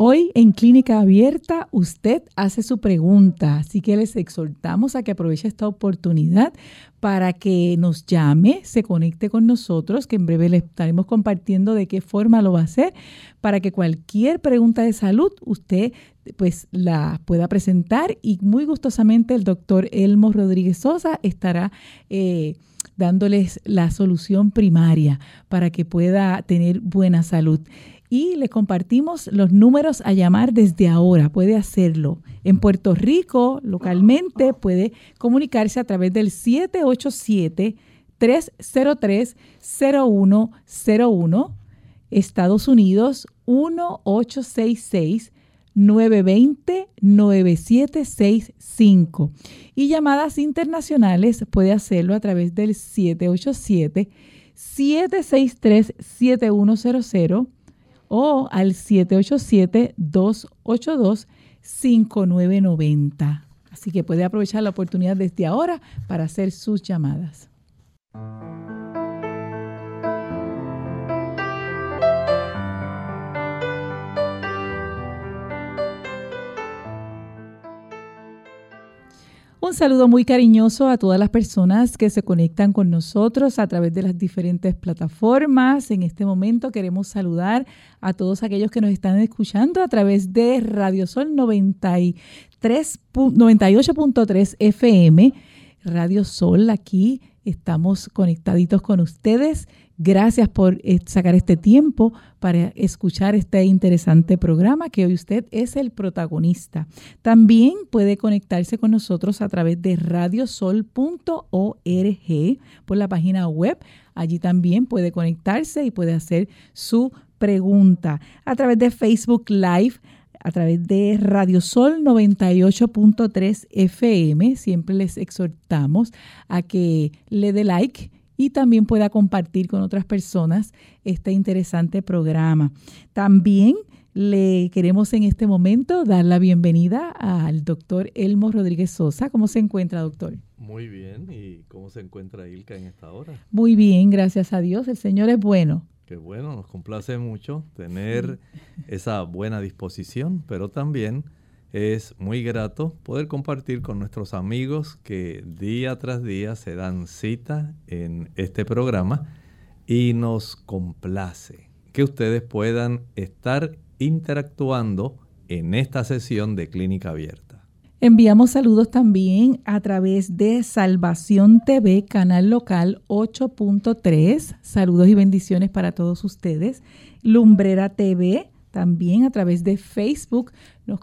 Hoy en Clínica Abierta usted hace su pregunta, así que les exhortamos a que aproveche esta oportunidad para que nos llame, se conecte con nosotros, que en breve le estaremos compartiendo de qué forma lo va a hacer, para que cualquier pregunta de salud usted pues la pueda presentar y muy gustosamente el doctor Elmo Rodríguez Sosa estará... Eh, dándoles la solución primaria para que pueda tener buena salud y le compartimos los números a llamar desde ahora. Puede hacerlo. En Puerto Rico, localmente, puede comunicarse a través del 787-303-0101. Estados Unidos, 1866 920-9765. Y llamadas internacionales puede hacerlo a través del 787-763-7100 o al 787-282-5990. Así que puede aprovechar la oportunidad desde ahora para hacer sus llamadas. Un saludo muy cariñoso a todas las personas que se conectan con nosotros a través de las diferentes plataformas. En este momento queremos saludar a todos aquellos que nos están escuchando a través de Radio Sol 98.3 FM. Radio Sol, aquí estamos conectaditos con ustedes Gracias por eh, sacar este tiempo para escuchar este interesante programa que hoy usted es el protagonista. También puede conectarse con nosotros a través de radiosol.org por la página web. Allí también puede conectarse y puede hacer su pregunta. A través de Facebook Live a través de Radiosol 98.3 FM. Siempre les exhortamos a que le dé like y también pueda compartir con otras personas este interesante programa. También le queremos en este momento dar la bienvenida al doctor Elmo Rodríguez Sosa. ¿Cómo se encuentra, doctor? Muy bien. ¿Y cómo se encuentra Ilka en esta hora? Muy bien, gracias a Dios. El Señor es bueno. Qué bueno, nos complace mucho tener esa buena disposición, pero también es muy grato poder compartir con nuestros amigos que día tras día se dan cita en este programa y nos complace que ustedes puedan estar interactuando en esta sesión de Clínica Abierta. Enviamos saludos también a través de Salvación TV, canal local 8.3. Saludos y bendiciones para todos ustedes. Lumbrera TV también a través de Facebook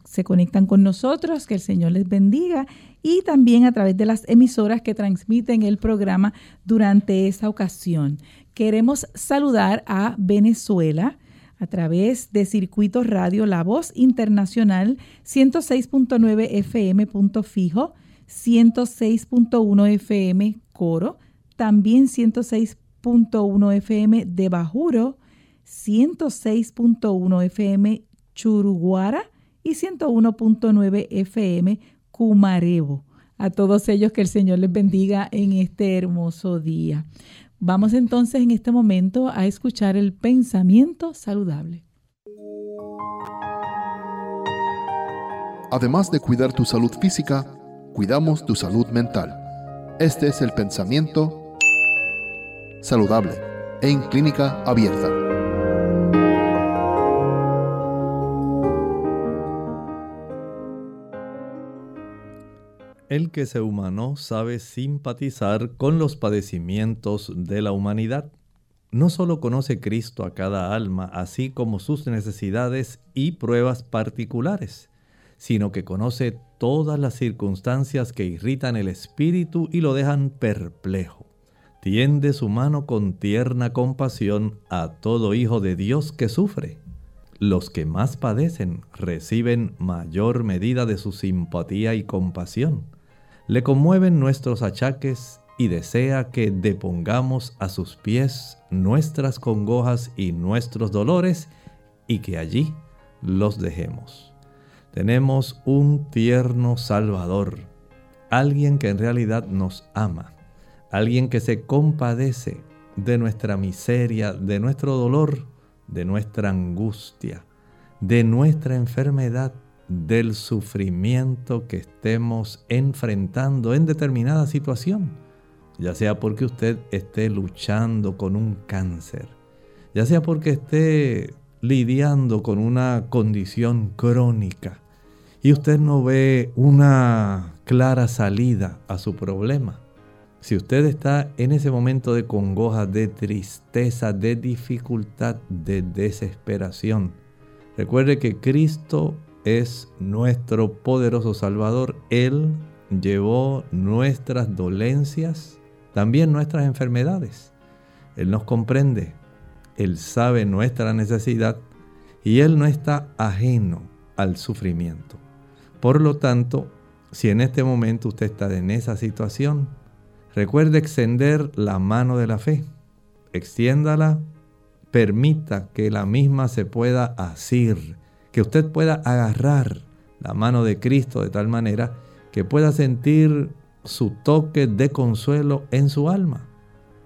se conectan con nosotros, que el Señor les bendiga, y también a través de las emisoras que transmiten el programa durante esa ocasión. Queremos saludar a Venezuela a través de Circuito Radio La Voz Internacional 106.9 FM punto fijo, 106.1 FM Coro, también 106.1 FM de Bajuro, 106.1 FM Churuguara y 101.9 FM Cumarebo. A todos ellos que el Señor les bendiga en este hermoso día. Vamos entonces en este momento a escuchar el pensamiento saludable. Además de cuidar tu salud física, cuidamos tu salud mental. Este es el pensamiento saludable en clínica abierta. El que se humanó sabe simpatizar con los padecimientos de la humanidad. No solo conoce Cristo a cada alma, así como sus necesidades y pruebas particulares, sino que conoce todas las circunstancias que irritan el espíritu y lo dejan perplejo. tiende su mano con tierna compasión a todo hijo de Dios que sufre. Los que más padecen reciben mayor medida de su simpatía y compasión. Le conmueven nuestros achaques y desea que depongamos a sus pies nuestras congojas y nuestros dolores y que allí los dejemos. Tenemos un tierno Salvador, alguien que en realidad nos ama, alguien que se compadece de nuestra miseria, de nuestro dolor, de nuestra angustia, de nuestra enfermedad, del sufrimiento que estemos enfrentando en determinada situación, ya sea porque usted esté luchando con un cáncer, ya sea porque esté lidiando con una condición crónica y usted no ve una clara salida a su problema. Si usted está en ese momento de congoja, de tristeza, de dificultad, de desesperación, recuerde que Cristo es nuestro poderoso Salvador. Él llevó nuestras dolencias, también nuestras enfermedades. Él nos comprende, él sabe nuestra necesidad y Él no está ajeno al sufrimiento. Por lo tanto, si en este momento usted está en esa situación, recuerde extender la mano de la fe. Extiéndala, permita que la misma se pueda asir, que usted pueda agarrar la mano de Cristo de tal manera que pueda sentir su toque de consuelo en su alma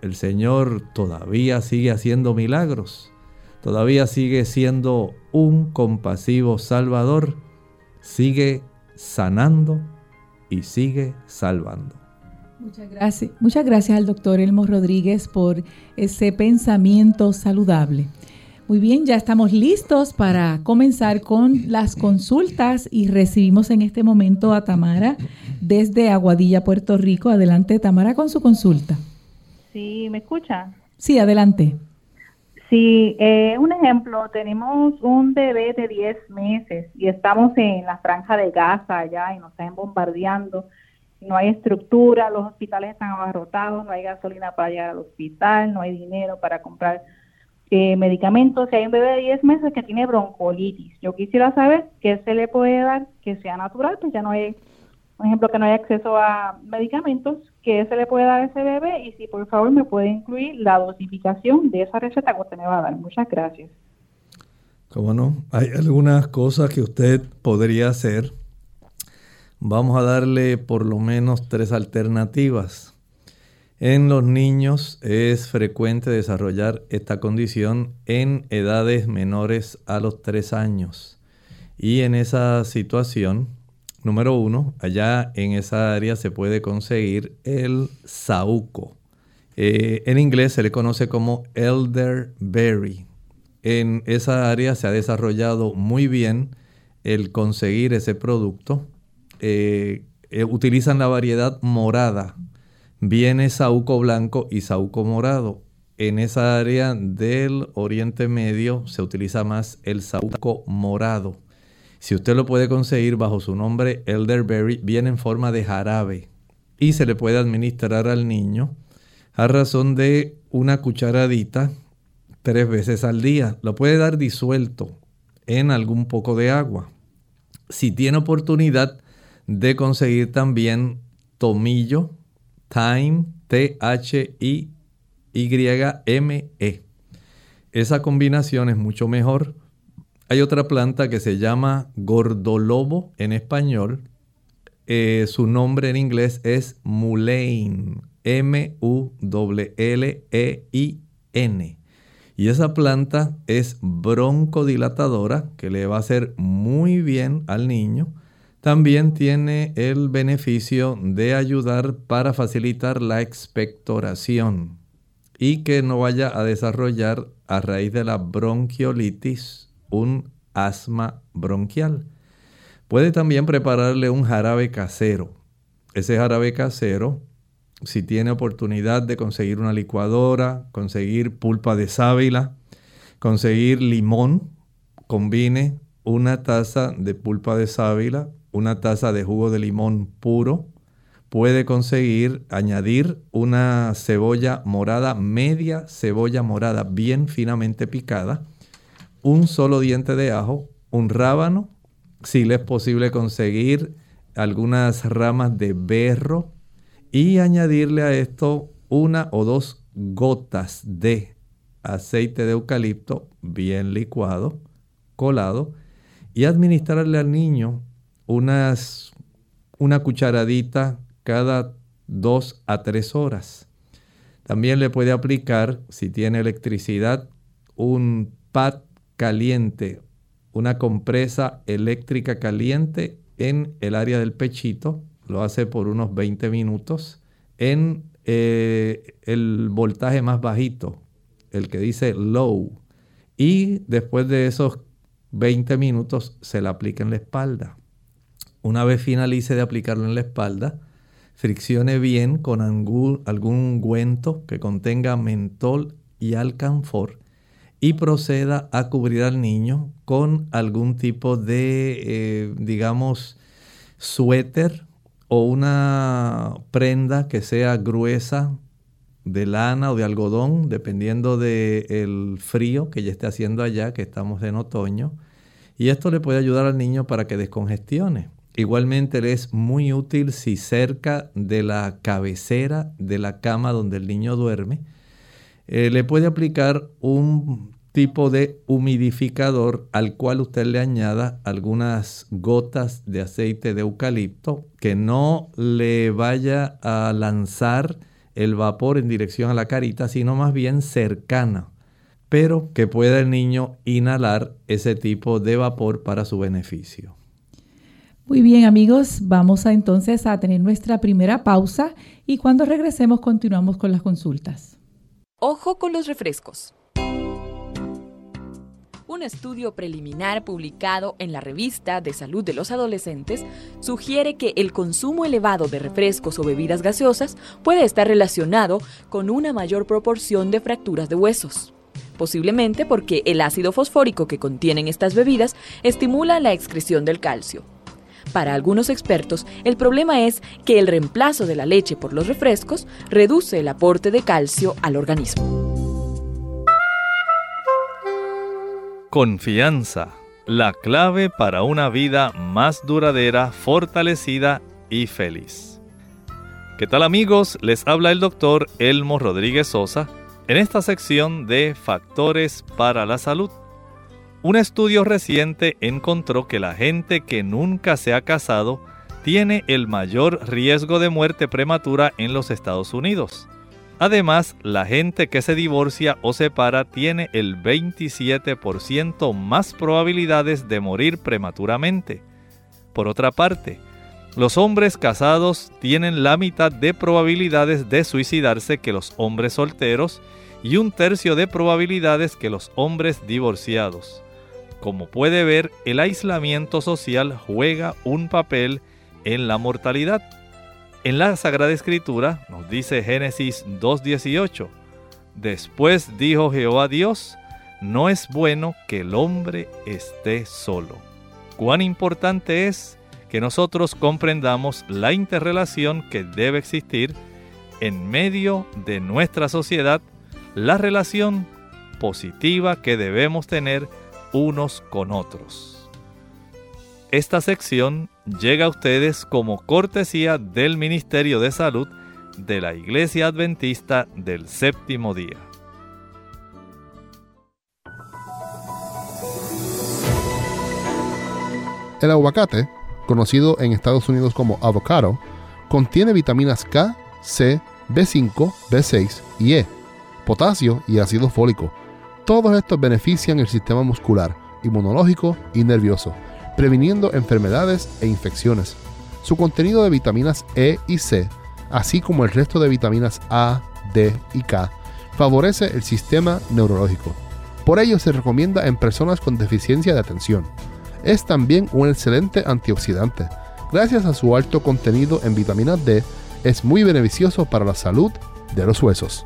el Señor todavía sigue haciendo milagros, todavía sigue siendo un compasivo Salvador, sigue sanando y sigue salvando. Muchas gracias, muchas gracias al doctor Elmo Rodríguez por ese pensamiento saludable. Muy bien, ya estamos listos para comenzar con las consultas y recibimos en este momento a Tamara desde Aguadilla, Puerto Rico. Adelante, Tamara, con su consulta. Sí, ¿me escucha? Sí, adelante. Sí, eh, un ejemplo, tenemos un bebé de 10 meses y estamos en la franja de Gaza allá y nos están bombardeando. No hay estructura, los hospitales están abarrotados, no hay gasolina para llegar al hospital, no hay dinero para comprar eh, medicamentos. Si hay un bebé de 10 meses que tiene broncolitis, yo quisiera saber qué se le puede dar que sea natural, pues ya no hay por ejemplo, que no hay acceso a medicamentos, que se le puede dar a ese bebé y si por favor me puede incluir la dosificación de esa receta que usted me va a dar. Muchas gracias. Cómo no, hay algunas cosas que usted podría hacer. Vamos a darle por lo menos tres alternativas. En los niños es frecuente desarrollar esta condición en edades menores a los tres años. Y en esa situación Número uno, allá en esa área se puede conseguir el saúco. Eh, en inglés se le conoce como elderberry. En esa área se ha desarrollado muy bien el conseguir ese producto. Eh, eh, utilizan la variedad morada. Viene saúco blanco y saúco morado. En esa área del Oriente Medio se utiliza más el saúco morado. Si usted lo puede conseguir bajo su nombre elderberry, viene en forma de jarabe y se le puede administrar al niño a razón de una cucharadita tres veces al día. Lo puede dar disuelto en algún poco de agua. Si tiene oportunidad de conseguir también tomillo, thyme, T-H-I-Y-M-E. Esa combinación es mucho mejor hay otra planta que se llama gordolobo en español. Eh, su nombre en inglés es mullein. M-U-L-L-E-I-N. Y esa planta es broncodilatadora, que le va a hacer muy bien al niño. También tiene el beneficio de ayudar para facilitar la expectoración y que no vaya a desarrollar a raíz de la bronquiolitis un asma bronquial. Puede también prepararle un jarabe casero. Ese jarabe casero, si tiene oportunidad de conseguir una licuadora, conseguir pulpa de sábila, conseguir limón, combine una taza de pulpa de sábila, una taza de jugo de limón puro, puede conseguir añadir una cebolla morada, media cebolla morada bien finamente picada, un solo diente de ajo, un rábano, si le es posible conseguir algunas ramas de berro y añadirle a esto una o dos gotas de aceite de eucalipto bien licuado, colado, y administrarle al niño unas, una cucharadita cada dos a tres horas. También le puede aplicar, si tiene electricidad, un pad caliente, una compresa eléctrica caliente en el área del pechito. Lo hace por unos 20 minutos en eh, el voltaje más bajito, el que dice low. Y después de esos 20 minutos se le aplica en la espalda. Una vez finalice de aplicarlo en la espalda, friccione bien con algún, ungüento que contenga mentol y alcanfor y proceda a cubrir al niño con algún tipo de, eh, digamos, suéter o una prenda que sea gruesa de lana o de algodón, dependiendo del frío que ya esté haciendo allá, que estamos en otoño. Y esto le puede ayudar al niño para que descongestione. Igualmente le es muy útil si cerca de la cabecera de la cama donde el niño duerme, eh, le puede aplicar un tipo de humidificador al cual usted le añada algunas gotas de aceite de eucalipto que no le vaya a lanzar el vapor en dirección a la carita, sino más bien cercana, pero que pueda el niño inhalar ese tipo de vapor para su beneficio. Muy bien amigos, vamos entonces a tener nuestra primera pausa y cuando regresemos continuamos con las consultas. Ojo con los refrescos. Un estudio preliminar publicado en la revista de salud de los adolescentes sugiere que el consumo elevado de refrescos o bebidas gaseosas puede estar relacionado con una mayor proporción de fracturas de huesos posiblemente porque el ácido fosfórico que contienen estas bebidas estimula la excreción del calcio. Para algunos expertos, el problema es que el reemplazo de la leche por los refrescos reduce el aporte de calcio al organismo. Confianza, la clave para una vida más duradera, fortalecida y feliz. ¿Qué tal amigos? Les habla el doctor Elmo Rodríguez Sosa en esta sección de Factores para la Salud. Un estudio reciente encontró que la gente que nunca se ha casado tiene el mayor riesgo de muerte prematura en los Estados Unidos. Además, la gente que se divorcia o separa tiene el 27% más probabilidades de morir prematuramente. Por otra parte, los hombres casados tienen la mitad de probabilidades de suicidarse que los hombres solteros y un tercio de probabilidades que los hombres divorciados. Como puede ver, el aislamiento social juega un papel en la mortalidad. En la Sagrada Escritura nos dice Génesis 2.18, después dijo Jehová Dios, no es bueno que el hombre esté solo. Cuán importante es que nosotros comprendamos la interrelación que debe existir en medio de nuestra sociedad, la relación positiva que debemos tener unos con otros. Esta sección llega a ustedes como cortesía del Ministerio de Salud de la Iglesia Adventista del Séptimo Día. El aguacate, conocido en Estados Unidos como avocado, contiene vitaminas K, C, B5, B6 y E, potasio y ácido fólico todos estos benefician el sistema muscular, inmunológico y nervioso, previniendo enfermedades e infecciones. Su contenido de vitaminas E y C, así como el resto de vitaminas A, D y K, favorece el sistema neurológico. Por ello se recomienda en personas con deficiencia de atención. Es también un excelente antioxidante. Gracias a su alto contenido en vitamina D, es muy beneficioso para la salud de los huesos.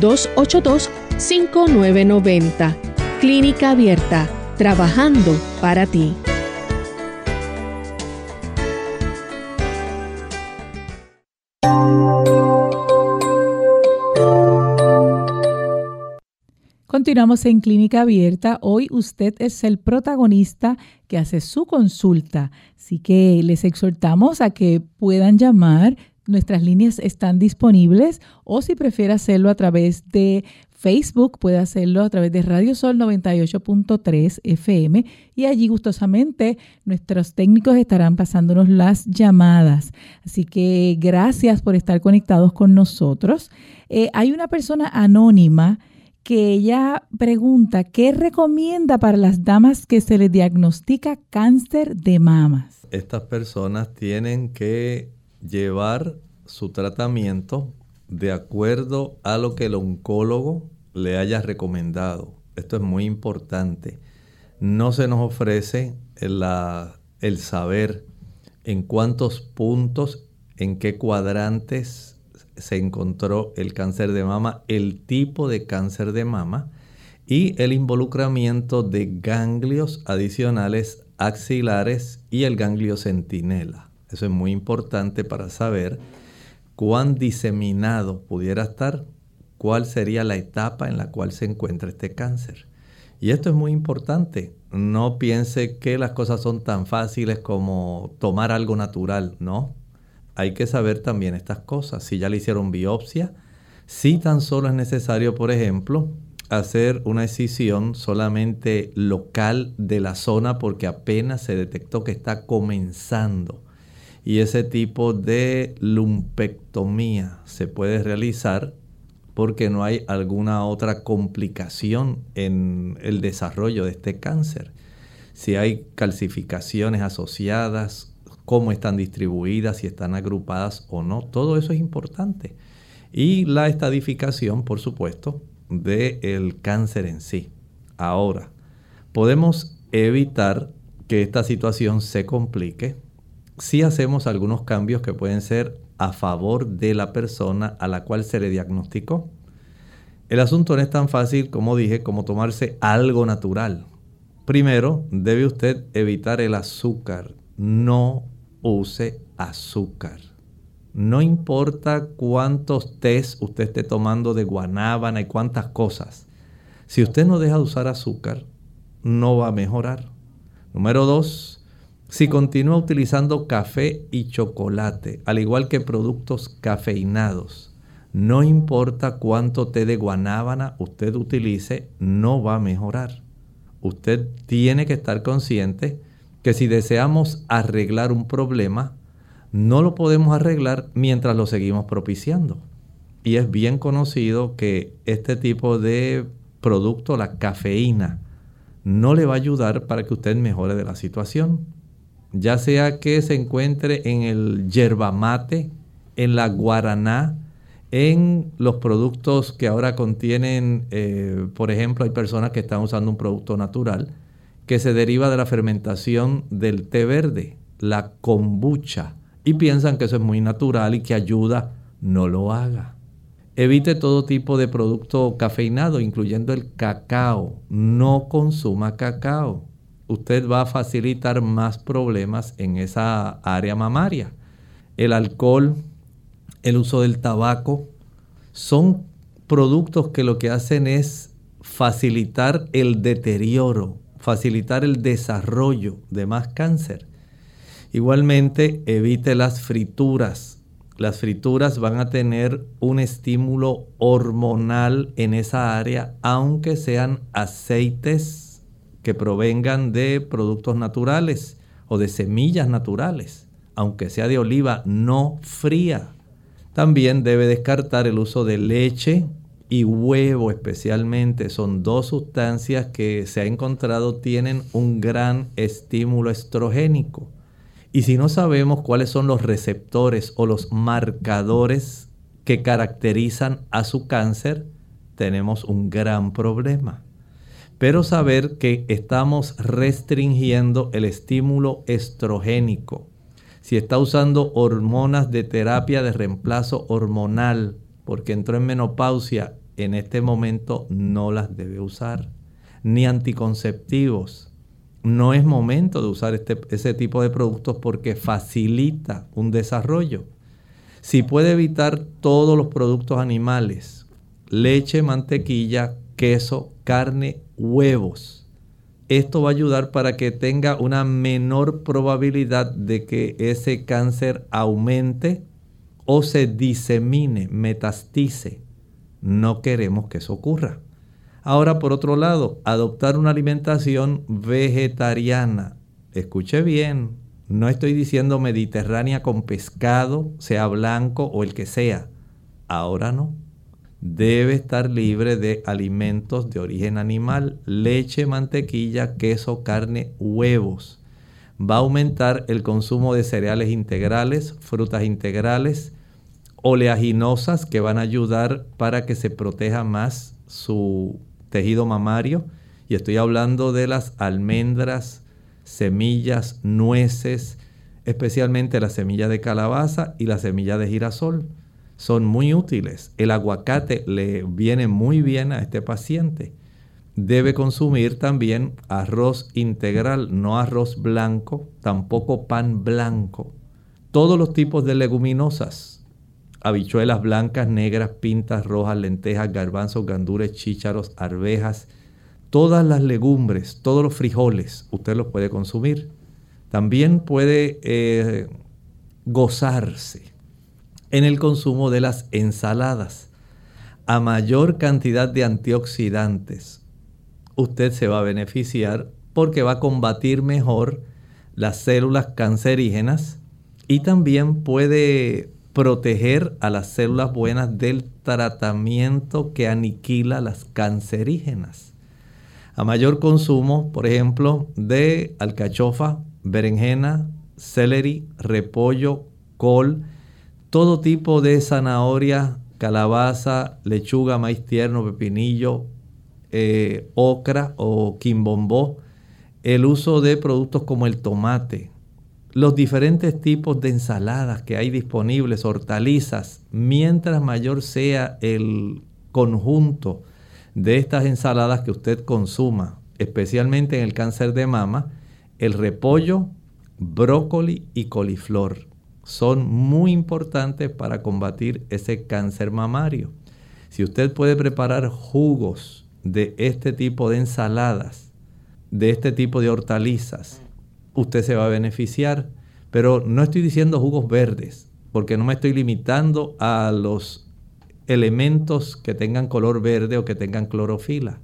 787-282-5990. Clínica Abierta, trabajando para ti. Continuamos en Clínica Abierta. Hoy usted es el protagonista que hace su consulta. Así que les exhortamos a que puedan llamar. Nuestras líneas están disponibles o si prefiere hacerlo a través de Facebook, puede hacerlo a través de Radio Sol 98.3 FM y allí gustosamente nuestros técnicos estarán pasándonos las llamadas. Así que gracias por estar conectados con nosotros. Eh, hay una persona anónima que ella pregunta, ¿qué recomienda para las damas que se les diagnostica cáncer de mamas? Estas personas tienen que llevar su tratamiento de acuerdo a lo que el oncólogo le haya recomendado. Esto es muy importante. No se nos ofrece el saber en cuántos puntos, en qué cuadrantes se encontró el cáncer de mama, el tipo de cáncer de mama y el involucramiento de ganglios adicionales axilares y el ganglio centinela. Eso es muy importante para saber cuán diseminado pudiera estar, cuál sería la etapa en la cual se encuentra este cáncer. Y esto es muy importante. No piense que las cosas son tan fáciles como tomar algo natural, ¿no? hay que saber también estas cosas. Si ya le hicieron biopsia, si tan solo es necesario, por ejemplo, hacer una excisión solamente local de la zona porque apenas se detectó que está comenzando. Y ese tipo de lumpectomía se puede realizar porque no hay alguna otra complicación en el desarrollo de este cáncer. Si hay calcificaciones asociadas, cómo están distribuidas, si están agrupadas o no. Todo eso es importante. Y la estadificación, por supuesto, del cáncer en sí. Ahora, podemos evitar que esta situación se complique si hacemos algunos cambios que pueden ser a favor de la persona a la cual se le diagnosticó. El asunto no es tan fácil, como dije, como tomarse algo natural. Primero, debe usted evitar el azúcar. No use azúcar. No importa cuántos test usted esté tomando de guanábana y cuántas cosas. Si usted no deja de usar azúcar, no va a mejorar. Número dos, si continúa utilizando café y chocolate, al igual que productos cafeinados, no importa cuánto té de guanábana usted utilice, no va a mejorar. Usted tiene que estar consciente que si deseamos arreglar un problema, no lo podemos arreglar mientras lo seguimos propiciando. Y es bien conocido que este tipo de producto, la cafeína, no le va a ayudar para que usted mejore de la situación. Ya sea que se encuentre en el yerba mate, en la guaraná, en los productos que ahora contienen, eh, por ejemplo, hay personas que están usando un producto natural que se deriva de la fermentación del té verde, la kombucha, y piensan que eso es muy natural y que ayuda, no lo haga. Evite todo tipo de producto cafeinado, incluyendo el cacao. No consuma cacao. Usted va a facilitar más problemas en esa área mamaria. El alcohol, el uso del tabaco, son productos que lo que hacen es facilitar el deterioro facilitar el desarrollo de más cáncer. Igualmente, evite las frituras. Las frituras van a tener un estímulo hormonal en esa área, aunque sean aceites que provengan de productos naturales o de semillas naturales, aunque sea de oliva no fría. También debe descartar el uso de leche y huevo especialmente son dos sustancias que se ha encontrado tienen un gran estímulo estrogénico. Y si no sabemos cuáles son los receptores o los marcadores que caracterizan a su cáncer, tenemos un gran problema. Pero saber que estamos restringiendo el estímulo estrogénico. Si está usando hormonas de terapia de reemplazo hormonal porque entró en menopausia, en este momento no las debe usar. Ni anticonceptivos. No es momento de usar este, ese tipo de productos porque facilita un desarrollo. Si puede evitar todos los productos animales, leche, mantequilla, queso, carne, huevos. Esto va a ayudar para que tenga una menor probabilidad de que ese cáncer aumente o se disemine, metastice. No queremos que eso ocurra. Ahora, por otro lado, adoptar una alimentación vegetariana. Escuche bien, no estoy diciendo mediterránea con pescado, sea blanco o el que sea. Ahora no. Debe estar libre de alimentos de origen animal, leche, mantequilla, queso, carne, huevos. Va a aumentar el consumo de cereales integrales, frutas integrales, oleaginosas que van a ayudar para que se proteja más su tejido mamario. Y estoy hablando de las almendras, semillas, nueces, especialmente la semilla de calabaza y la semilla de girasol. Son muy útiles. El aguacate le viene muy bien a este paciente. Debe consumir también arroz integral, no arroz blanco, tampoco pan blanco. Todos los tipos de leguminosas, habichuelas blancas, negras, pintas, rojas, lentejas, garbanzos, gandules, chícharos, arvejas, todas las legumbres, todos los frijoles, usted los puede consumir. También puede eh, gozarse en el consumo de las ensaladas. A mayor cantidad de antioxidantes, usted se va a beneficiar porque va a combatir mejor las células cancerígenas y también puede proteger a las células buenas del tratamiento que aniquila las cancerígenas. A mayor consumo, por ejemplo, de alcachofa, berenjena, celery, repollo, col, todo tipo de zanahoria, calabaza, lechuga, maíz tierno, pepinillo, eh, ocra o quimbombó, el uso de productos como el tomate, los diferentes tipos de ensaladas que hay disponibles, hortalizas, mientras mayor sea el conjunto de estas ensaladas que usted consuma, especialmente en el cáncer de mama, el repollo, brócoli y coliflor son muy importantes para combatir ese cáncer mamario. Si usted puede preparar jugos de este tipo de ensaladas, de este tipo de hortalizas, usted se va a beneficiar. Pero no estoy diciendo jugos verdes, porque no me estoy limitando a los elementos que tengan color verde o que tengan clorofila.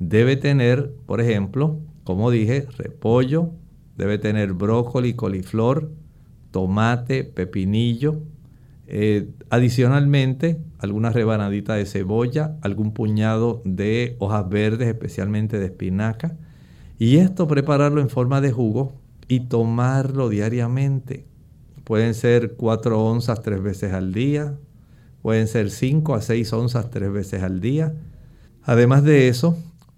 Debe tener, por ejemplo, como dije, repollo, debe tener brócoli, coliflor, tomate, pepinillo. Eh, adicionalmente, alguna rebanadita de cebolla, algún puñado de hojas verdes, especialmente de espinaca. Y esto prepararlo en forma de jugo y tomarlo diariamente. Pueden ser 4 onzas tres veces al día, pueden ser 5 a 6 onzas tres veces al día. Además de eso,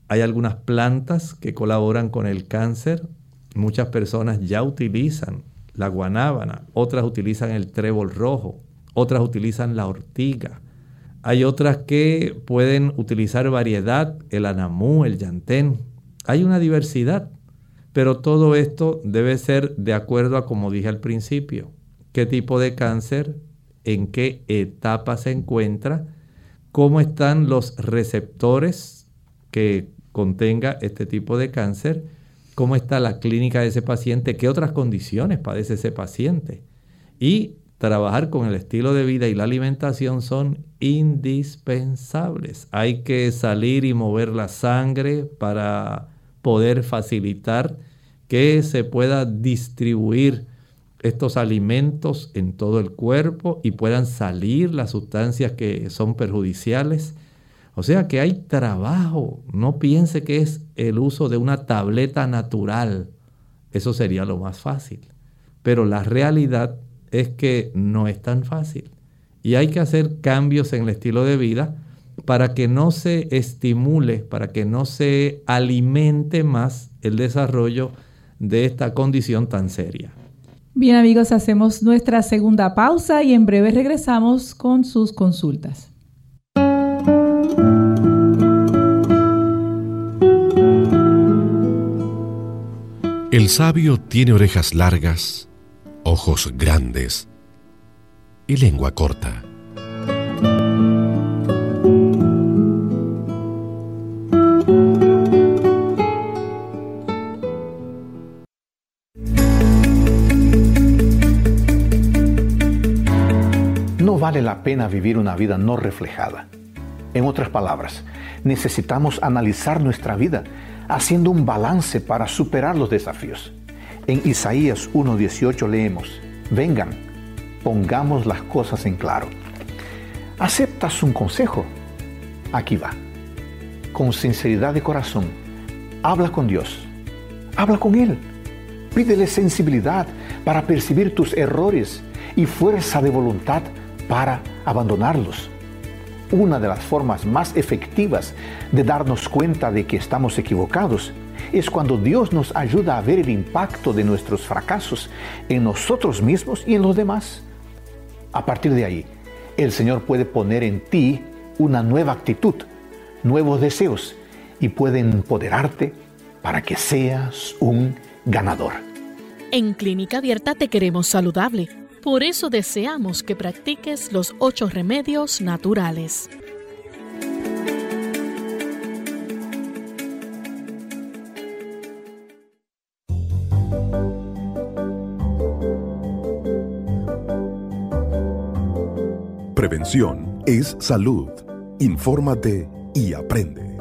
hay algunas plantas que colaboran con el cáncer. Muchas personas ya utilizan la guanábana, otras utilizan el trébol rojo, otras utilizan la ortiga. Hay otras que pueden utilizar variedad, el anamú, el yantén. Hay una diversidad. Pero todo esto debe ser de acuerdo a como dije al principio, qué tipo de cáncer, en qué etapa se encuentra, cómo están los receptores que contenga este tipo de cáncer, cómo está la clínica de ese paciente, qué otras condiciones padece ese paciente. Y trabajar con el estilo de vida y la alimentación son indispensables. Hay que salir y mover la sangre para poder facilitar que se pueda distribuir estos alimentos en todo el cuerpo y puedan salir las sustancias que son perjudiciales. O sea que hay trabajo. No piense que es el uso de una tableta natural. Eso sería lo más fácil. pero la realidad es que no es tan fácil. Y hay que hacer cambios en el estilo de vida para que no se estimule, para que no se alimente más el desarrollo de esta condición tan seria. Bien amigos, hacemos nuestra segunda pausa y en breve regresamos con sus consultas. El sabio tiene orejas largas, ojos grandes y lengua corta. No vale la pena vivir una vida no reflejada. En otras palabras, necesitamos analizar nuestra vida haciendo un balance para superar los desafíos. En Isaías 1.18 leemos, vengan, pongamos las cosas en claro. ¿Aceptas un consejo? Aquí va. Con sinceridad de corazón, habla con Dios, habla con Él. Pídele sensibilidad para percibir tus errores y fuerza de voluntad para abandonarlos una de las formas más efectivas de darnos cuenta de que estamos equivocados es cuando Dios nos ayuda a ver el impacto de nuestros fracasos en nosotros mismos y en los demás. A partir de ahí, el Señor puede poner en ti una nueva actitud, nuevos deseos y puede empoderarte para que seas un ganador. En Clínica Abierta te queremos saludable por eso deseamos que practiques los ocho remedios naturales. Prevención es salud. Infórmate y aprende.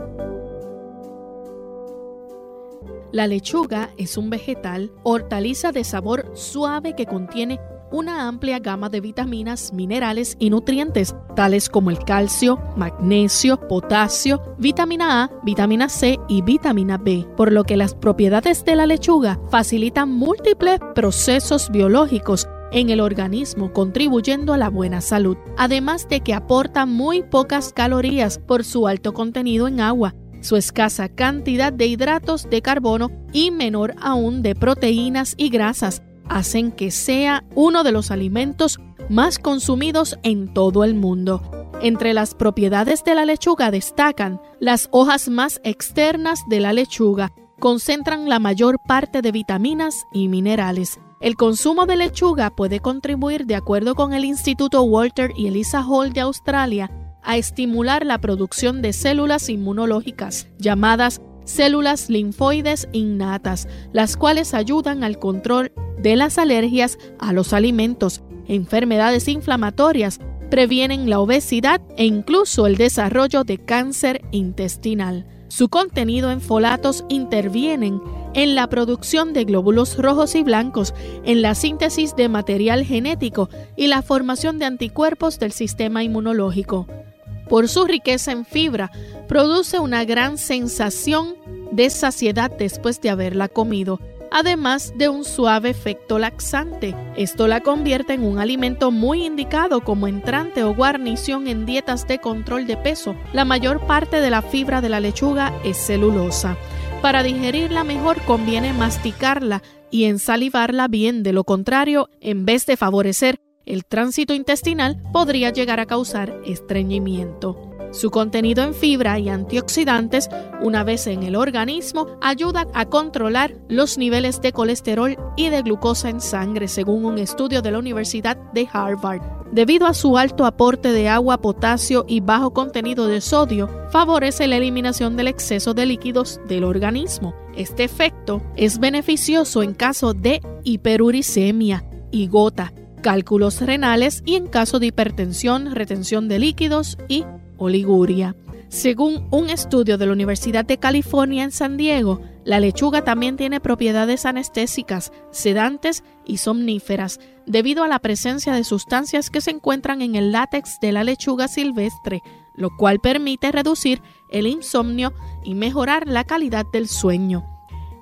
La lechuga es un vegetal, hortaliza de sabor suave que contiene una amplia gama de vitaminas, minerales y nutrientes, tales como el calcio, magnesio, potasio, vitamina A, vitamina C y vitamina B, por lo que las propiedades de la lechuga facilitan múltiples procesos biológicos en el organismo, contribuyendo a la buena salud, además de que aporta muy pocas calorías por su alto contenido en agua, su escasa cantidad de hidratos de carbono y menor aún de proteínas y grasas, hacen que sea uno de los alimentos más consumidos en todo el mundo. Entre las propiedades de la lechuga destacan las hojas más externas de la lechuga, concentran la mayor parte de vitaminas y minerales. El consumo de lechuga puede contribuir, de acuerdo con el Instituto Walter y Elisa Hall de Australia, a estimular la producción de células inmunológicas llamadas células linfoides innatas, las cuales ayudan al control de las alergias a los alimentos, enfermedades inflamatorias, previenen la obesidad e incluso el desarrollo de cáncer intestinal. Su contenido en folatos intervienen en la producción de glóbulos rojos y blancos, en la síntesis de material genético y la formación de anticuerpos del sistema inmunológico por su riqueza en fibra, produce una gran sensación de saciedad después de haberla comido, además de un suave efecto laxante. Esto la convierte en un alimento muy indicado como entrante o guarnición en dietas de control de peso. La mayor parte de la fibra de la lechuga es celulosa. Para digerirla mejor conviene masticarla y ensalivarla bien, de lo contrario, en vez de favorecer el tránsito intestinal podría llegar a causar estreñimiento. Su contenido en fibra y antioxidantes, una vez en el organismo, ayuda a controlar los niveles de colesterol y de glucosa en sangre, según un estudio de la Universidad de Harvard. Debido a su alto aporte de agua, potasio y bajo contenido de sodio, favorece la eliminación del exceso de líquidos del organismo. Este efecto es beneficioso en caso de hiperuricemia y gota, cálculos renales y en caso de hipertensión, retención de líquidos y oliguria. Según un estudio de la Universidad de California en San Diego, la lechuga también tiene propiedades anestésicas, sedantes y somníferas, debido a la presencia de sustancias que se encuentran en el látex de la lechuga silvestre, lo cual permite reducir el insomnio y mejorar la calidad del sueño.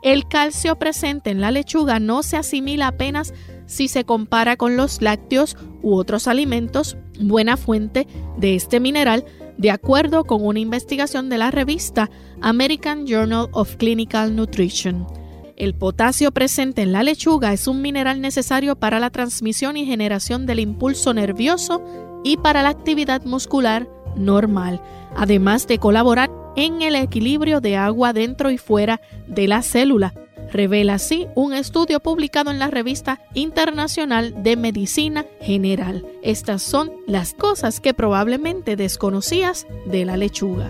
El calcio presente en la lechuga no se asimila apenas si se compara con los lácteos u otros alimentos, buena fuente de este mineral, de acuerdo con una investigación de la revista American Journal of Clinical Nutrition. El potasio presente en la lechuga es un mineral necesario para la transmisión y generación del impulso nervioso y para la actividad muscular normal, además de colaborar en el equilibrio de agua dentro y fuera de la célula. Revela así un estudio publicado en la revista internacional de medicina general. Estas son las cosas que probablemente desconocías de la lechuga.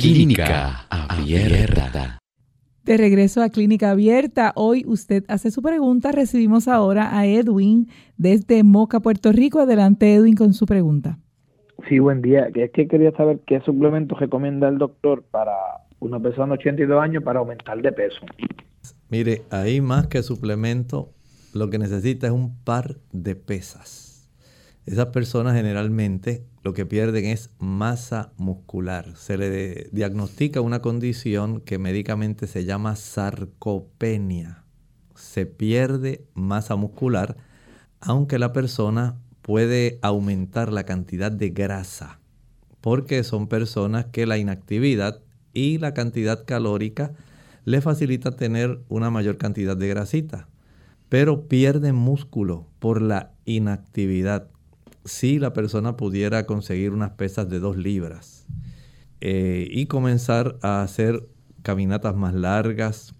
Clínica Abierta. De regreso a Clínica Abierta, hoy usted hace su pregunta. Recibimos ahora a Edwin desde Moca, Puerto Rico. Adelante, Edwin, con su pregunta. Sí, buen día. Es que quería saber qué suplementos recomienda el doctor para una persona de 82 años para aumentar de peso. Mire, ahí más que suplemento, lo que necesita es un par de pesas. Esas personas generalmente lo que pierden es masa muscular. Se le diagnostica una condición que médicamente se llama sarcopenia. Se pierde masa muscular, aunque la persona puede aumentar la cantidad de grasa, porque son personas que la inactividad y la cantidad calórica le facilita tener una mayor cantidad de grasita, pero pierden músculo por la inactividad si la persona pudiera conseguir unas pesas de dos libras eh, y comenzar a hacer caminatas más largas,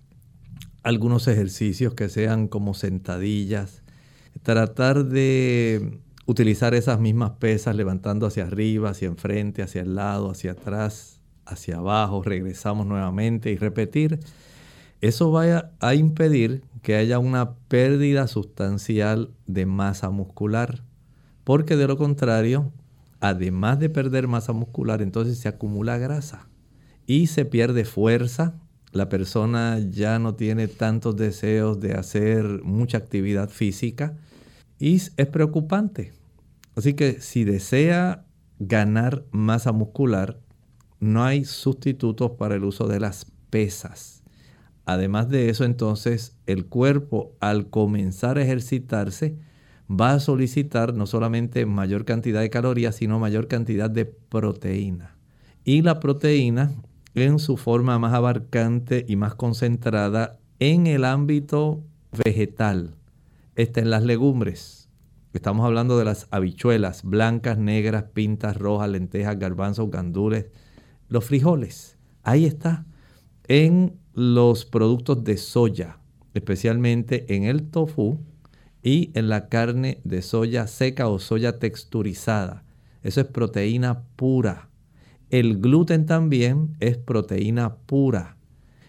algunos ejercicios que sean como sentadillas, tratar de utilizar esas mismas pesas levantando hacia arriba, hacia enfrente, hacia el lado, hacia atrás, hacia abajo, regresamos nuevamente y repetir. Eso va a impedir que haya una pérdida sustancial de masa muscular porque de lo contrario, además de perder masa muscular, entonces se acumula grasa y se pierde fuerza. La persona ya no tiene tantos deseos de hacer mucha actividad física y es preocupante. Así que si desea ganar masa muscular, no hay sustitutos para el uso de las pesas. Además de eso, entonces el cuerpo al comenzar a ejercitarse, va a solicitar no solamente mayor cantidad de calorías, sino mayor cantidad de proteína. Y la proteína en su forma más abarcante y más concentrada en el ámbito vegetal. Está en las legumbres. Estamos hablando de las habichuelas blancas, negras, pintas, rojas, lentejas, garbanzos, gandules, los frijoles. Ahí está. En los productos de soya, especialmente en el tofu, y en la carne de soya seca o soya texturizada. Eso es proteína pura. El gluten también es proteína pura.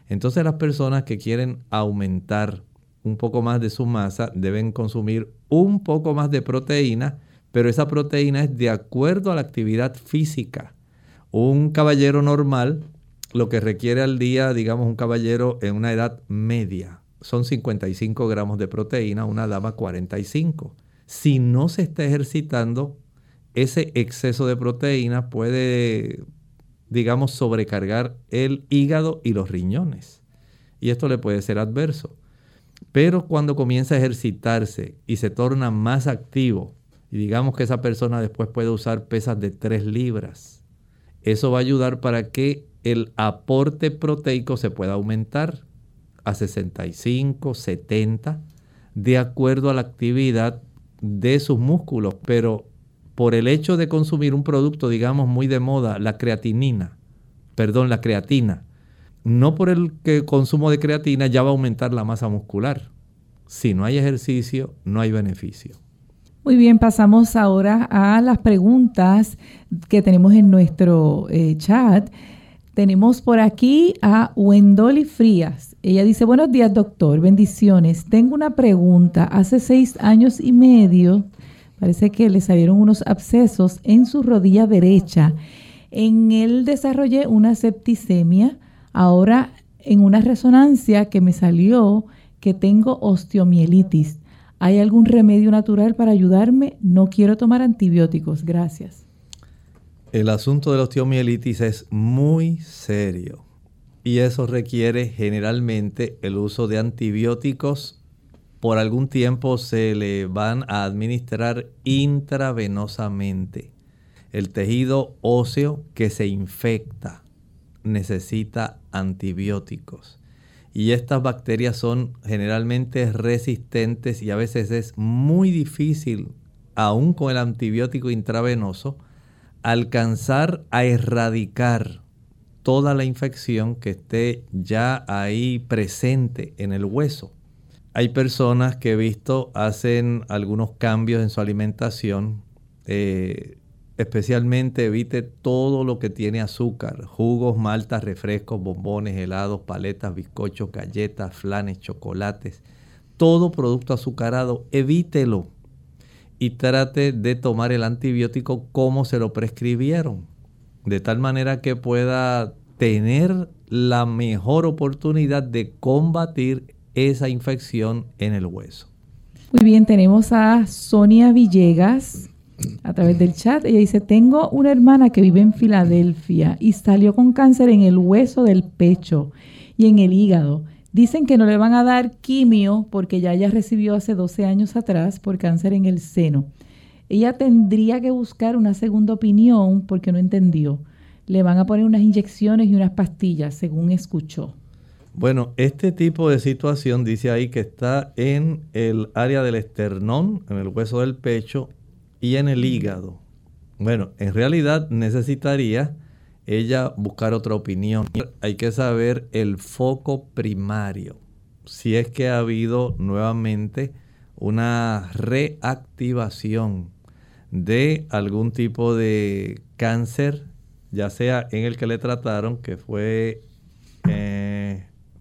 Entonces las personas que quieren aumentar un poco más de su masa deben consumir un poco más de proteína, pero esa proteína es de acuerdo a la actividad física. Un caballero normal, lo que requiere al día, digamos un caballero en una edad media, son 55 gramos de proteína, una dama 45. Si no se está ejercitando, ese exceso de proteína puede, digamos, sobrecargar el hígado y los riñones. Y esto le puede ser adverso. Pero cuando comienza a ejercitarse y se torna más activo, y digamos que esa persona después puede usar pesas de 3 libras, eso va a ayudar para que el aporte proteico se pueda aumentar a 65, 70, de acuerdo a la actividad de sus músculos. Pero por el hecho de consumir un producto, digamos, muy de moda, la creatinina, perdón, la creatina, no por el que consumo de creatina ya va a aumentar la masa muscular. Si no hay ejercicio, no hay beneficio. Muy bien, pasamos ahora a las preguntas que tenemos en nuestro eh, chat. Tenemos por aquí a Wendoli Frías. Ella dice, buenos días doctor, bendiciones. Tengo una pregunta. Hace seis años y medio Parece que le salieron unos abscesos en su rodilla derecha. En él desarrollé una septicemia. Ahora en una resonancia que me salió que tengo osteomielitis. ¿Hay algún remedio natural para ayudarme? No quiero tomar antibióticos. Gracias. El asunto de la osteomielitis es muy serio y eso requiere generalmente el uso de antibióticos por algún tiempo se le van a administrar intravenosamente. El tejido óseo que se infecta necesita antibióticos. Y estas bacterias son generalmente resistentes y a veces es muy difícil, aún con el antibiótico intravenoso, alcanzar a erradicar toda la infección que esté ya ahí presente en el hueso. Hay personas que he visto hacen algunos cambios en su alimentación, eh, especialmente evite todo lo que tiene azúcar, jugos, maltas, refrescos, bombones, helados, paletas, bizcochos, galletas, flanes, chocolates, todo producto azucarado, evítelo y trate de tomar el antibiótico como se lo prescribieron, de tal manera que pueda tener la mejor oportunidad de combatir esa infección en el hueso. Muy bien, tenemos a Sonia Villegas a través del chat. Ella dice, tengo una hermana que vive en Filadelfia y salió con cáncer en el hueso del pecho y en el hígado. Dicen que no le van a dar quimio porque ya ella recibió hace 12 años atrás por cáncer en el seno. Ella tendría que buscar una segunda opinión porque no entendió. Le van a poner unas inyecciones y unas pastillas, según escuchó. Bueno, este tipo de situación dice ahí que está en el área del esternón, en el hueso del pecho y en el hígado. Bueno, en realidad necesitaría ella buscar otra opinión. Hay que saber el foco primario. Si es que ha habido nuevamente una reactivación de algún tipo de cáncer, ya sea en el que le trataron, que fue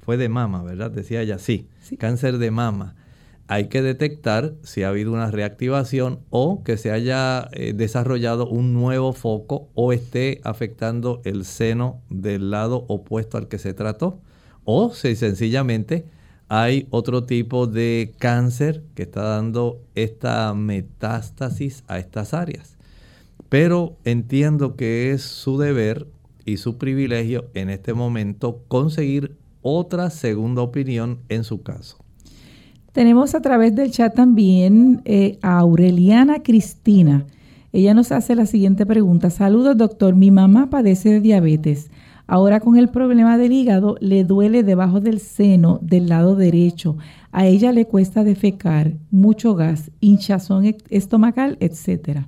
fue de mama, ¿verdad? Decía ella, sí, cáncer de mama. Hay que detectar si ha habido una reactivación o que se haya eh, desarrollado un nuevo foco o esté afectando el seno del lado opuesto al que se trató. O si sencillamente hay otro tipo de cáncer que está dando esta metástasis a estas áreas. Pero entiendo que es su deber y su privilegio en este momento conseguir otra segunda opinión en su caso. Tenemos a través del chat también eh, a Aureliana Cristina. Ella nos hace la siguiente pregunta. Saludos doctor, mi mamá padece de diabetes. Ahora con el problema del hígado le duele debajo del seno del lado derecho. A ella le cuesta defecar, mucho gas, hinchazón estomacal, etc.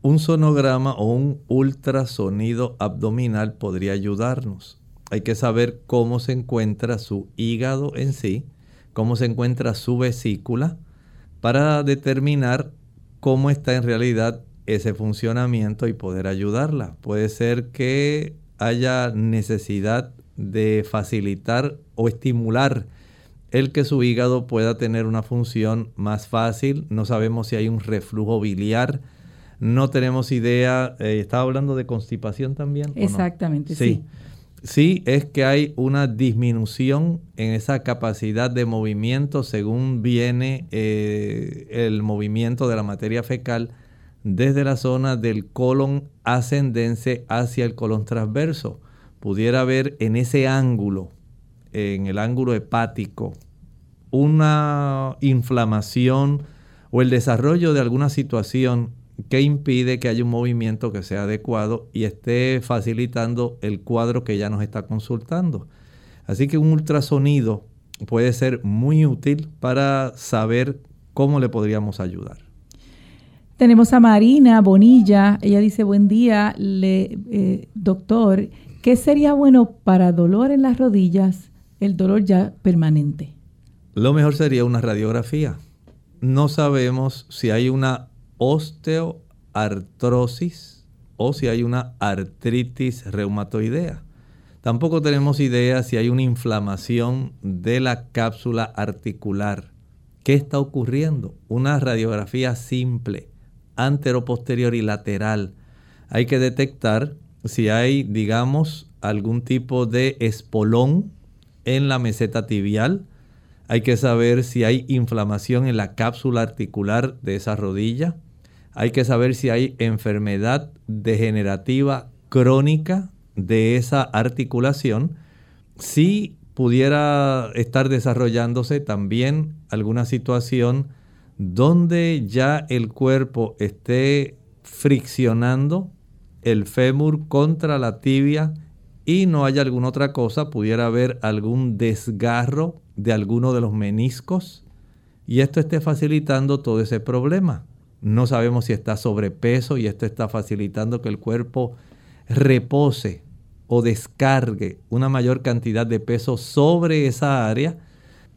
Un sonograma o un ultrasonido abdominal podría ayudarnos hay que saber cómo se encuentra su hígado en sí, cómo se encuentra su vesícula, para determinar cómo está en realidad ese funcionamiento y poder ayudarla. Puede ser que haya necesidad de facilitar o estimular el que su hígado pueda tener una función más fácil. No sabemos si hay un reflujo biliar. No tenemos idea. Eh, estaba hablando de constipación también. Exactamente, sí sí es que hay una disminución en esa capacidad de movimiento según viene eh, el movimiento de la materia fecal desde la zona del colon ascendense hacia el colon transverso. Pudiera haber en ese ángulo, en el ángulo hepático, una inflamación o el desarrollo de alguna situación que impide que haya un movimiento que sea adecuado y esté facilitando el cuadro que ya nos está consultando. Así que un ultrasonido puede ser muy útil para saber cómo le podríamos ayudar. Tenemos a Marina Bonilla, ella dice, buen día, le, eh, doctor, ¿qué sería bueno para dolor en las rodillas, el dolor ya permanente? Lo mejor sería una radiografía. No sabemos si hay una osteoartrosis o si hay una artritis reumatoidea. Tampoco tenemos idea si hay una inflamación de la cápsula articular. ¿Qué está ocurriendo? Una radiografía simple anteroposterior y lateral. Hay que detectar si hay, digamos, algún tipo de espolón en la meseta tibial. Hay que saber si hay inflamación en la cápsula articular de esa rodilla. Hay que saber si hay enfermedad degenerativa crónica de esa articulación. Si pudiera estar desarrollándose también alguna situación donde ya el cuerpo esté friccionando el fémur contra la tibia y no haya alguna otra cosa, pudiera haber algún desgarro de alguno de los meniscos y esto esté facilitando todo ese problema. No sabemos si está sobrepeso y esto está facilitando que el cuerpo repose o descargue una mayor cantidad de peso sobre esa área.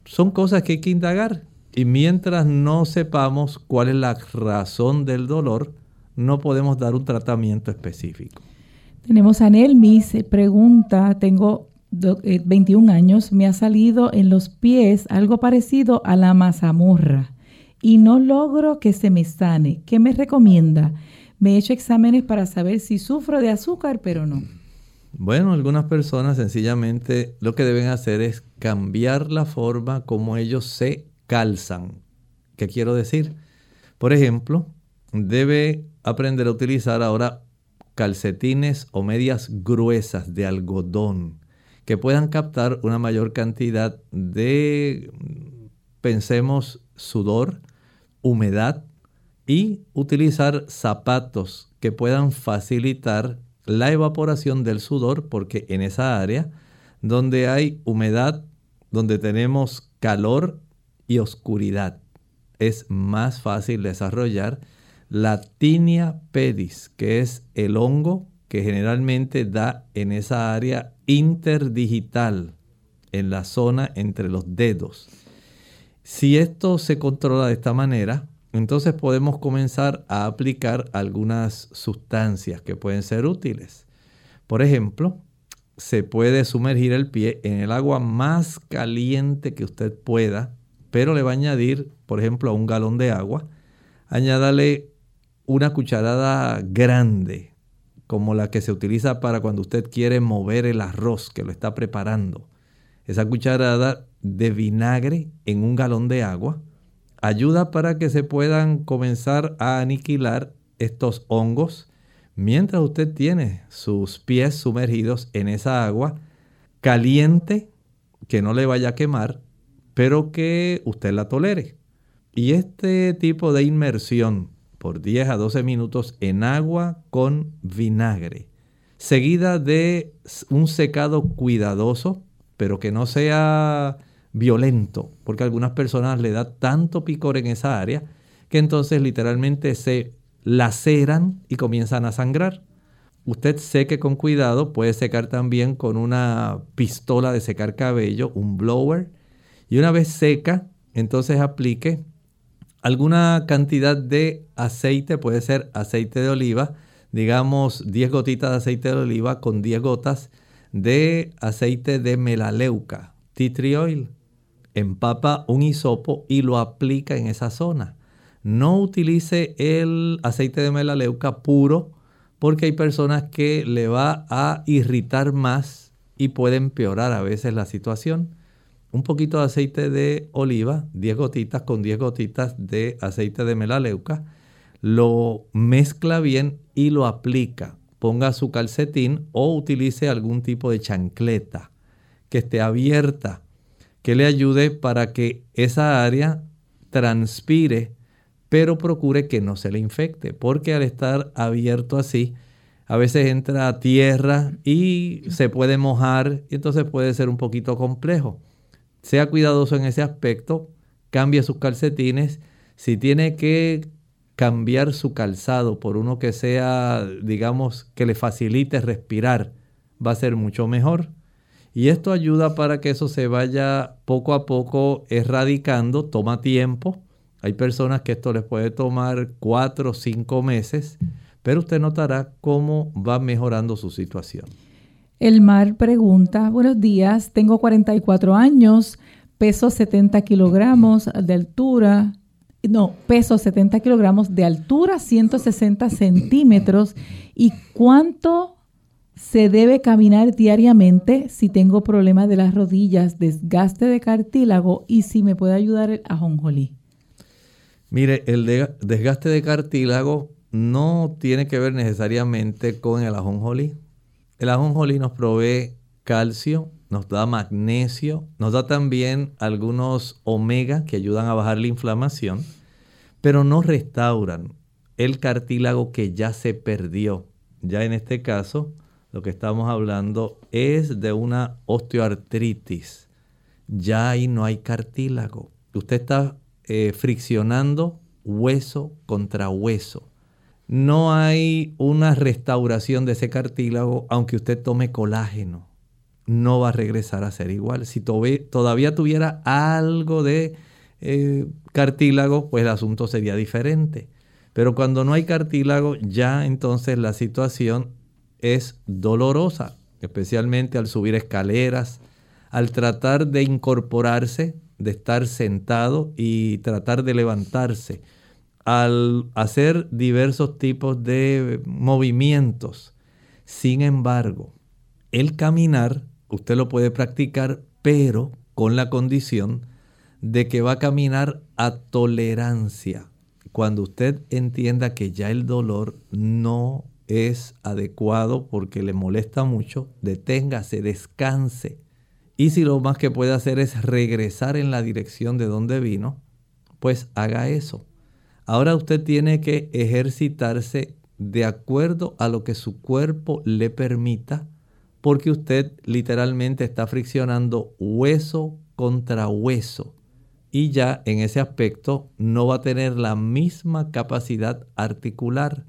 Son cosas que hay que indagar y mientras no sepamos cuál es la razón del dolor, no podemos dar un tratamiento específico. Tenemos a Nelmi, se pregunta, tengo 21 eh, años, me ha salido en los pies algo parecido a la mazamorra y no logro que se me sane. ¿Qué me recomienda? Me he hecho exámenes para saber si sufro de azúcar, pero no. Bueno, algunas personas sencillamente lo que deben hacer es cambiar la forma como ellos se calzan. ¿Qué quiero decir? Por ejemplo, debe aprender a utilizar ahora calcetines o medias gruesas de algodón que puedan captar una mayor cantidad de, pensemos, sudor, humedad y utilizar zapatos que puedan facilitar la evaporación del sudor porque en esa área donde hay humedad, donde tenemos calor y oscuridad. Es más fácil desarrollar la tinea pedis, que es el hongo que generalmente da en esa área interdigital, en la zona entre los dedos. Si esto se controla de esta manera, entonces podemos comenzar a aplicar algunas sustancias que pueden ser útiles. Por ejemplo, se puede sumergir el pie en el agua más caliente que usted pueda pero le va a añadir, por ejemplo, a un galón de agua, añádale una cucharada grande, como la que se utiliza para cuando usted quiere mover el arroz que lo está preparando. Esa cucharada de vinagre en un galón de agua ayuda para que se puedan comenzar a aniquilar estos hongos mientras usted tiene sus pies sumergidos en esa agua caliente que no le vaya a quemar pero que usted la tolere. Y este tipo de inmersión por 10 a 12 minutos en agua con vinagre, seguida de un secado cuidadoso, pero que no sea violento, porque a algunas personas le da tanto picor en esa área que entonces literalmente se laceran y comienzan a sangrar. Usted seque con cuidado, puede secar también con una pistola de secar cabello, un blower, y una vez seca, entonces aplique alguna cantidad de aceite, puede ser aceite de oliva, digamos 10 gotitas de aceite de oliva con 10 gotas de aceite de melaleuca, tea oil. Empapa un hisopo y lo aplica en esa zona. No utilice el aceite de melaleuca puro porque hay personas que le va a irritar más y puede empeorar a veces la situación un poquito de aceite de oliva, 10 gotitas con 10 gotitas de aceite de melaleuca, lo mezcla bien y lo aplica. Ponga su calcetín o utilice algún tipo de chancleta que esté abierta, que le ayude para que esa área transpire, pero procure que no se le infecte, porque al estar abierto así, a veces entra tierra y se puede mojar y entonces puede ser un poquito complejo sea cuidadoso en ese aspecto, cambie sus calcetines. Si tiene que cambiar su calzado por uno que sea, digamos, que le facilite respirar, va a ser mucho mejor. Y esto ayuda para que eso se vaya poco a poco erradicando, toma tiempo. Hay personas que esto les puede tomar cuatro o cinco meses, pero usted notará cómo va mejorando su situación. El Mar pregunta, buenos días, tengo 44 años, peso 70 kilogramos de altura, no, peso 70 kilogramos de altura, 160 centímetros. ¿Y cuánto se debe caminar diariamente si tengo problemas de las rodillas, desgaste de cartílago y si me puede ayudar el ajonjolí? Mire, el desgaste de cartílago no tiene que ver necesariamente con el ajonjolí. El ajonjolí nos provee calcio, nos da magnesio, nos da también algunos omega que ayudan a bajar la inflamación, pero no restauran el cartílago que ya se perdió. Ya en este caso, lo que estamos hablando es de una osteoartritis. Ya ahí no hay cartílago. Usted está eh, friccionando hueso contra hueso no hay una restauración de ese cartílago, aunque usted tome colágeno. No va a regresar a ser igual. Si todavía tuviera algo de eh, cartílago, pues el asunto sería diferente. Pero cuando no hay cartílago, ya entonces la situación es dolorosa, especialmente al subir escaleras, al tratar de incorporarse, de estar sentado y tratar de levantarse al hacer diversos tipos de movimientos. Sin embargo, el caminar usted lo puede practicar, pero con la condición de que va a caminar a tolerancia. Cuando usted entienda que ya el dolor no es adecuado porque le molesta mucho, deténgase, descanse. Y si lo más que puede hacer es regresar en la dirección de donde vino, pues haga eso. Ahora usted tiene que ejercitarse de acuerdo a lo que su cuerpo le permita, porque usted literalmente está friccionando hueso contra hueso y ya en ese aspecto no va a tener la misma capacidad articular.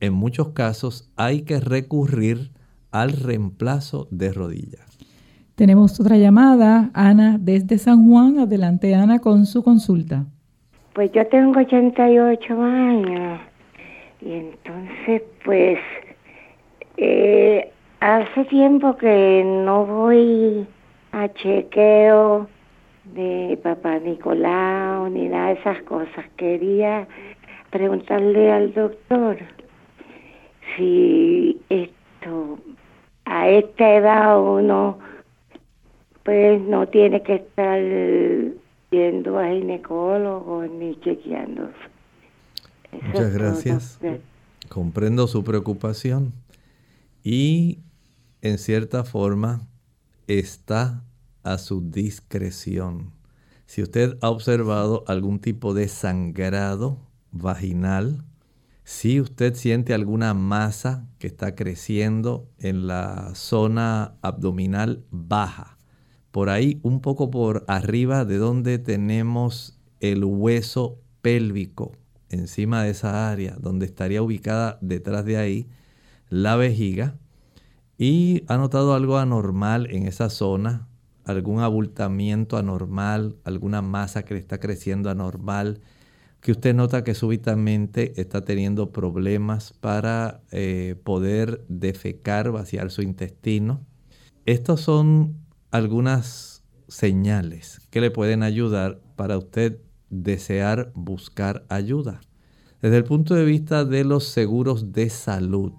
En muchos casos hay que recurrir al reemplazo de rodilla. Tenemos otra llamada, Ana, desde San Juan. Adelante, Ana, con su consulta. Pues yo tengo 88 años y entonces pues eh, hace tiempo que no voy a chequeo de papá Nicolau ni nada de esas cosas. Quería preguntarle al doctor si esto a esta edad uno pues no tiene que estar yendo a ginecólogo ni chequeando. Muchas gracias. Comprendo su preocupación y en cierta forma está a su discreción. Si usted ha observado algún tipo de sangrado vaginal, si usted siente alguna masa que está creciendo en la zona abdominal baja, por ahí un poco por arriba de donde tenemos el hueso pélvico, encima de esa área, donde estaría ubicada detrás de ahí la vejiga, y ha notado algo anormal en esa zona, algún abultamiento anormal, alguna masa que le está creciendo anormal, que usted nota que súbitamente está teniendo problemas para eh, poder defecar, vaciar su intestino. Estos son algunas señales que le pueden ayudar para usted desear buscar ayuda. Desde el punto de vista de los seguros de salud,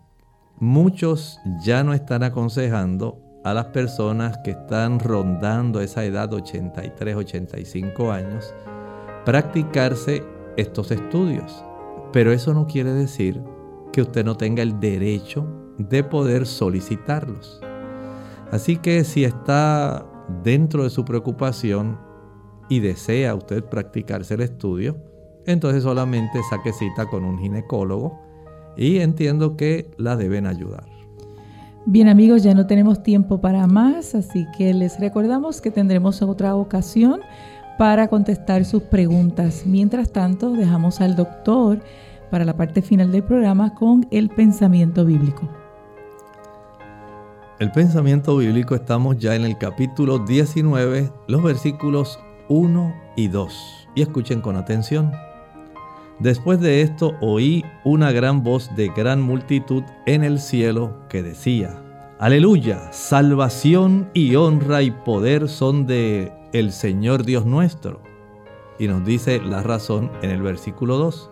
muchos ya no están aconsejando a las personas que están rondando esa edad 83, 85 años practicarse estos estudios. Pero eso no quiere decir que usted no tenga el derecho de poder solicitarlos. Así que si está dentro de su preocupación y desea usted practicarse el estudio, entonces solamente saque cita con un ginecólogo y entiendo que la deben ayudar. Bien amigos, ya no tenemos tiempo para más, así que les recordamos que tendremos otra ocasión para contestar sus preguntas. Mientras tanto, dejamos al doctor para la parte final del programa con el pensamiento bíblico. El pensamiento bíblico estamos ya en el capítulo 19, los versículos 1 y 2. Y escuchen con atención. Después de esto oí una gran voz de gran multitud en el cielo que decía, Aleluya, salvación y honra y poder son de el Señor Dios nuestro. Y nos dice la razón en el versículo 2,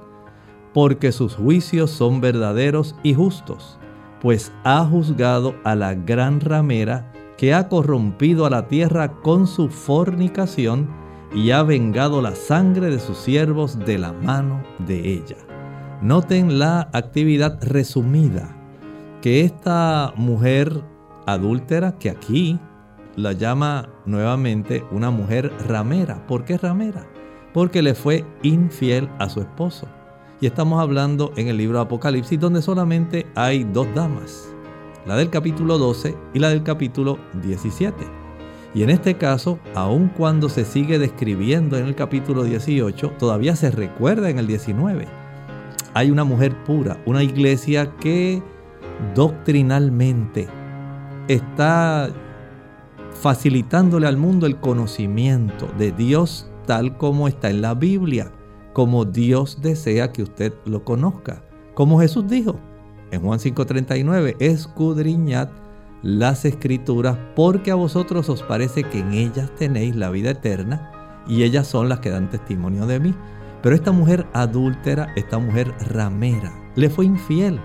porque sus juicios son verdaderos y justos pues ha juzgado a la gran ramera que ha corrompido a la tierra con su fornicación y ha vengado la sangre de sus siervos de la mano de ella. Noten la actividad resumida, que esta mujer adúltera, que aquí la llama nuevamente una mujer ramera. ¿Por qué ramera? Porque le fue infiel a su esposo. Y estamos hablando en el libro de Apocalipsis donde solamente hay dos damas, la del capítulo 12 y la del capítulo 17. Y en este caso, aun cuando se sigue describiendo en el capítulo 18, todavía se recuerda en el 19. Hay una mujer pura, una iglesia que doctrinalmente está facilitándole al mundo el conocimiento de Dios tal como está en la Biblia como Dios desea que usted lo conozca. Como Jesús dijo en Juan 5:39, escudriñad las escrituras porque a vosotros os parece que en ellas tenéis la vida eterna y ellas son las que dan testimonio de mí. Pero esta mujer adúltera, esta mujer ramera, le fue infiel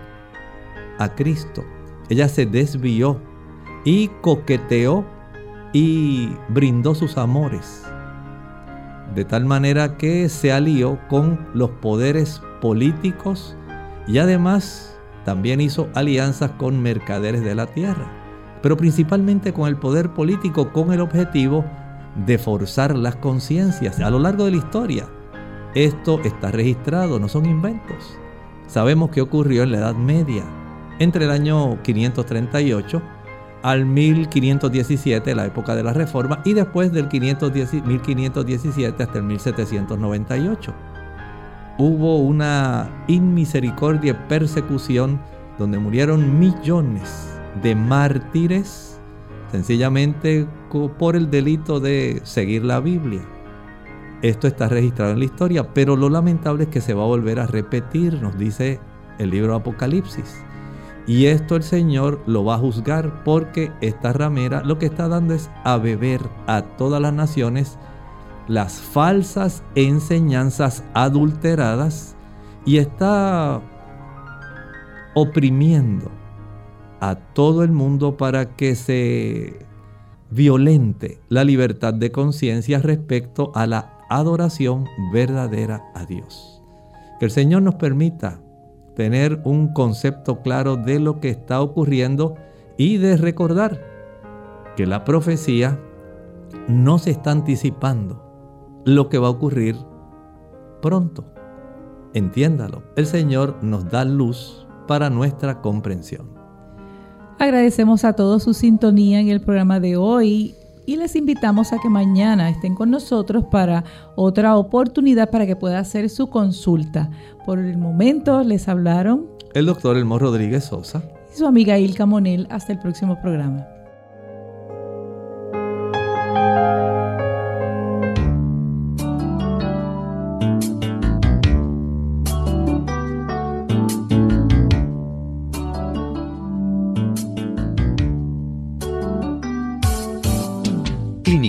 a Cristo. Ella se desvió y coqueteó y brindó sus amores de tal manera que se alió con los poderes políticos y además también hizo alianzas con mercaderes de la tierra, pero principalmente con el poder político con el objetivo de forzar las conciencias a lo largo de la historia. Esto está registrado, no son inventos. Sabemos que ocurrió en la Edad Media, entre el año 538 al 1517, la época de la Reforma, y después del 1517 hasta el 1798. Hubo una inmisericordia persecución donde murieron millones de mártires sencillamente por el delito de seguir la Biblia. Esto está registrado en la historia, pero lo lamentable es que se va a volver a repetir, nos dice el libro Apocalipsis. Y esto el Señor lo va a juzgar porque esta ramera lo que está dando es a beber a todas las naciones las falsas enseñanzas adulteradas y está oprimiendo a todo el mundo para que se violente la libertad de conciencia respecto a la adoración verdadera a Dios. Que el Señor nos permita tener un concepto claro de lo que está ocurriendo y de recordar que la profecía no se está anticipando lo que va a ocurrir pronto. Entiéndalo, el Señor nos da luz para nuestra comprensión. Agradecemos a todos su sintonía en el programa de hoy y les invitamos a que mañana estén con nosotros para otra oportunidad para que pueda hacer su consulta. Por el momento les hablaron el doctor Elmo Rodríguez Sosa y su amiga Ilka Monel. Hasta el próximo programa.